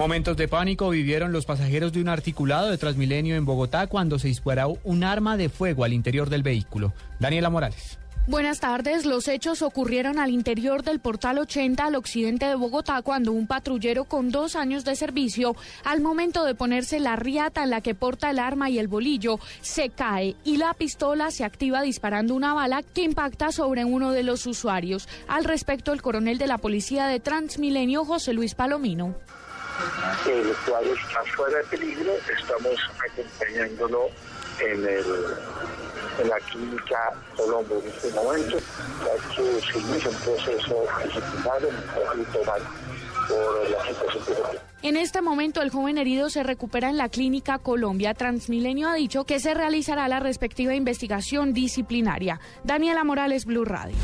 Momentos de pánico vivieron los pasajeros de un articulado de Transmilenio en Bogotá cuando se disparó un arma de fuego al interior del vehículo. Daniela Morales. Buenas tardes. Los hechos ocurrieron al interior del Portal 80 al occidente de Bogotá cuando un patrullero con dos años de servicio, al momento de ponerse la riata en la que porta el arma y el bolillo, se cae y la pistola se activa disparando una bala que impacta sobre uno de los usuarios. Al respecto, el coronel de la policía de Transmilenio, José Luis Palomino. El usuario está fuera de peligro, estamos acompañándolo en el en la clínica Colombo en este momento, ya que se inicia un proceso disciplinario por la situación En este momento, el joven herido se recupera en la clínica Colombia. Transmilenio ha dicho que se realizará la respectiva investigación disciplinaria. Daniela Morales, Blue Radio.